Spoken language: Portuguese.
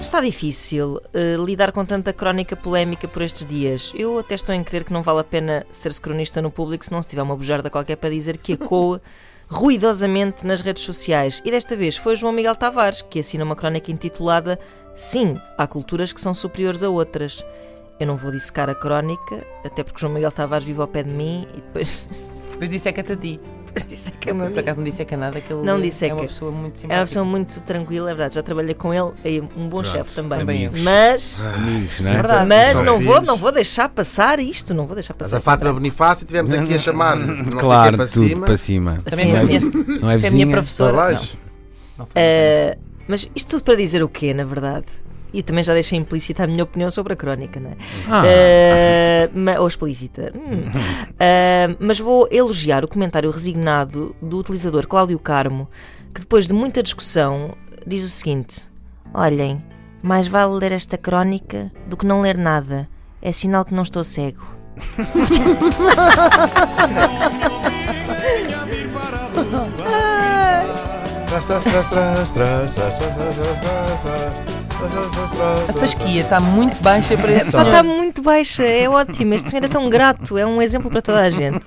Está difícil uh, lidar com tanta crónica polémica por estes dias. Eu até estou em crer que não vale a pena ser-se cronista no público se não se tiver uma bujarda qualquer para dizer que ecoa ruidosamente nas redes sociais. E desta vez foi João Miguel Tavares que assina uma crónica intitulada Sim, há culturas que são superiores a outras. Eu não vou dissecar a crónica, até porque João Miguel Tavares vive ao pé de mim e depois. Depois disseca-te a ti. depois disseca -me a Por acaso não disseca nada, que ele Não é disseca. uma pessoa muito É simpática. uma pessoa muito tranquila, é verdade. Já trabalhei com ele, é um bom chefe também. também eu. Mas, Amigos, É né? verdade. mas não, vou, não vou deixar passar isto, não vou deixar Mas passar. a Fátima Bonifácio tivemos aqui a chamar não sei Claro, para tudo cima. para cima. Também Sim, não, é, vizinha- é Foi a minha professora. Não, não. Eh, mas isto tudo para dizer o quê, na verdade? E também já deixei implícita a minha opinião sobre a crónica, não é? Ah, Eh, ma- ou explícita. Hum. Eh, mas vou elogiar o comentário resignado do utilizador Cláudio Carmo, que depois de muita discussão diz o seguinte: Olhem, mais vale ler esta crónica do que não ler nada. É sinal que não estou cego. Trás, trás, trás, trás, trás, trás, trás, trás, trás, trás, A fasquia está muito baixa para esse Só está muito baixa, é ótimo. Este senhor é tão grato, é um exemplo para toda a gente.